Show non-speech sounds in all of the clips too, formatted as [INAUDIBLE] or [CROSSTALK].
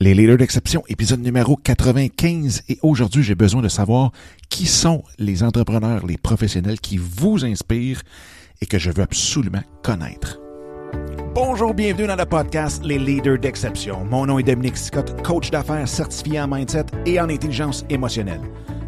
Les leaders d'exception, épisode numéro 95. Et aujourd'hui, j'ai besoin de savoir qui sont les entrepreneurs, les professionnels qui vous inspirent et que je veux absolument connaître. Bonjour, bienvenue dans le podcast Les leaders d'exception. Mon nom est Dominique Scott, coach d'affaires certifié en mindset et en intelligence émotionnelle.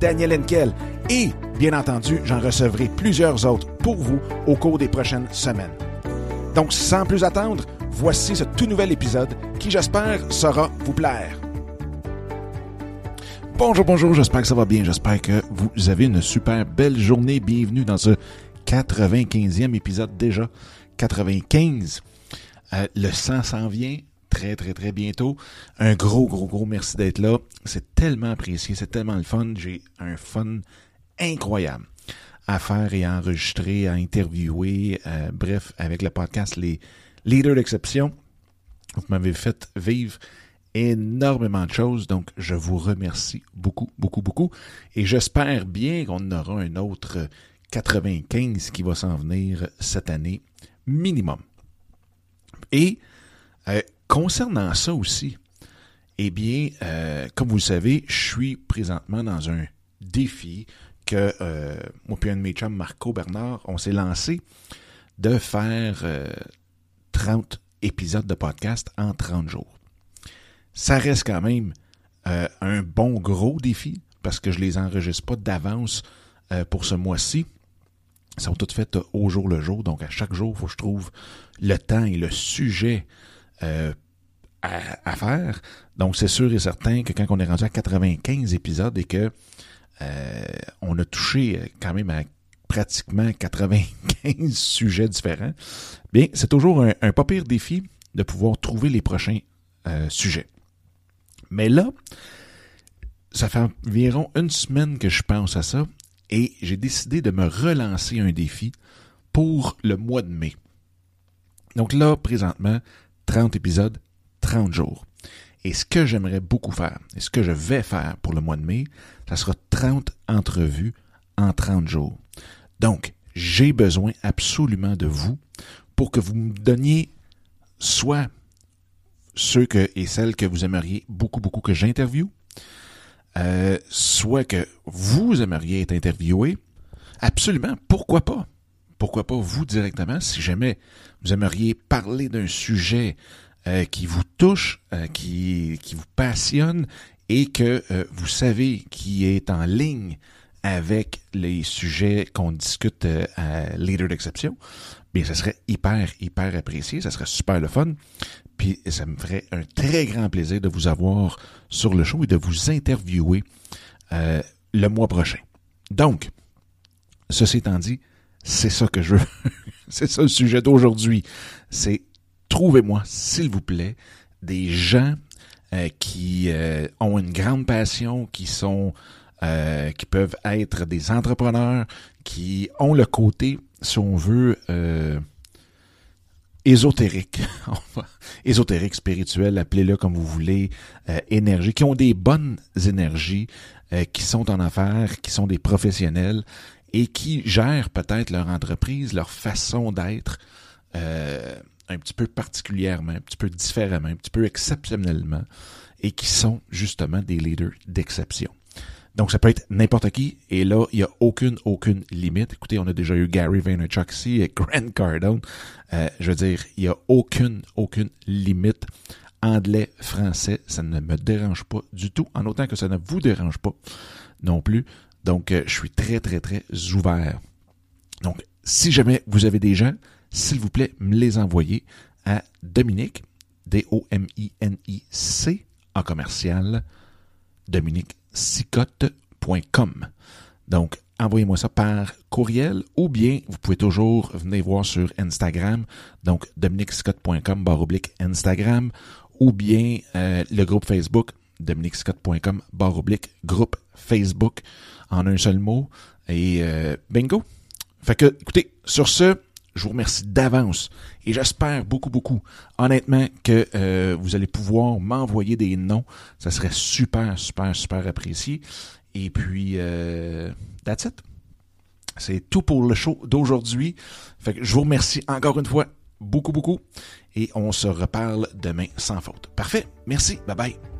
Daniel Henkel et, bien entendu, j'en recevrai plusieurs autres pour vous au cours des prochaines semaines. Donc, sans plus attendre, voici ce tout nouvel épisode qui, j'espère, saura vous plaire. Bonjour, bonjour, j'espère que ça va bien, j'espère que vous avez une super belle journée. Bienvenue dans ce 95e épisode déjà. 95. Euh, le 100 s'en vient très, très, très bientôt. Un gros, gros, gros merci d'être là. C'est tellement apprécié, c'est tellement le fun. J'ai un fun incroyable à faire et à enregistrer, à interviewer, euh, bref, avec le podcast Les Leaders d'exception. Vous m'avez fait vivre énormément de choses, donc je vous remercie beaucoup, beaucoup, beaucoup. Et j'espère bien qu'on aura un autre 95 qui va s'en venir cette année, minimum. Et euh, concernant ça aussi, eh bien, euh, comme vous le savez, je suis présentement dans un défi que euh, moi et un de mes chums, Marco Bernard, on s'est lancé de faire 30 épisodes de podcast en 30 jours ça reste quand même euh, un bon gros défi parce que je les enregistre pas d'avance euh, pour ce mois-ci. Ils sont toutes faites au jour le jour, donc à chaque jour, il faut que je trouve le temps et le sujet euh, à, faire. Donc c'est sûr et certain que quand on est rendu à 95 épisodes et que on a touché quand même à pratiquement 95 [LAUGHS] sujets différents, bien c'est toujours un, un, pas pire défi de pouvoir trouver les prochains sujets. Mais là, ça fait environ une semaine que je pense à ça et j'ai décidé de me relancer un défi pour le mois de mai. Donc là, présentement, 30 épisodes, 30 jours. Et ce que j'aimerais beaucoup faire, et ce que je vais faire pour le mois de mai, ça sera 30 entrevues en 30 jours. Donc, j'ai besoin absolument de vous pour que vous me donniez soit ceux que, et celles que vous aimeriez beaucoup, beaucoup que j'interviewe, euh, soit que vous aimeriez être interviewé, absolument, pourquoi pas? Pourquoi pas vous directement, si jamais vous aimeriez parler d'un sujet euh, qui vous touche, euh, qui, qui vous passionne et que vous savez qui est en ligne avec les sujets qu'on discute à Leader d'exception, bien, ça serait hyper, hyper apprécié, ça serait super le fun. Puis ça me ferait un très grand plaisir de vous avoir sur le show et de vous interviewer euh, le mois prochain. Donc, ceci étant dit, c'est ça que je veux. [LAUGHS] c'est ça le sujet d'aujourd'hui. C'est trouvez-moi, s'il vous plaît, des gens euh, qui euh, ont une grande passion, qui sont qui peuvent être des entrepreneurs, qui ont le côté, si on veut, ésotérique, [LAUGHS] ésotérique, spirituel, appelez-le comme vous voulez, euh, énergie, qui ont des bonnes énergies, euh, qui sont en affaires, qui sont des professionnels et qui gèrent peut-être leur entreprise, leur façon d'être euh, un petit peu particulièrement, un petit peu différemment, un petit peu exceptionnellement, et qui sont justement des leaders d'exception. Donc, ça peut être n'importe qui. Et là, il n'y a aucune, aucune limite. Écoutez, on a déjà eu Gary Vaynerchuk ici et [LAUGHS] Grant Cardone. Euh, je veux dire, il n'y a aucune, aucune limite. Anglais, français, ça ne me dérange pas du tout, en autant que ça ne vous dérange pas non plus. Donc, euh, je suis très, très, très ouvert. Donc, si jamais vous avez des gens, s'il vous plaît, me les envoyer à Dominique, D-O-M-I-N-I-C, en commercial, Dominique sicotte.com. Donc, envoyez-moi ça par courriel ou bien vous pouvez toujours venir voir sur Instagram, donc dominicscott.com barre oblique Instagram ou bien euh, le groupe Facebook dominicscott.com barre oblique groupe Facebook en un seul mot et euh, bingo. Fait que écoutez, sur ce, je vous remercie d'avance et j'espère beaucoup, beaucoup, honnêtement, que euh, vous allez pouvoir m'envoyer des noms. Ça serait super, super, super apprécié. Et puis, euh, that's it. C'est tout pour le show d'aujourd'hui. Fait que je vous remercie encore une fois beaucoup, beaucoup. Et on se reparle demain sans faute. Parfait. Merci. Bye bye.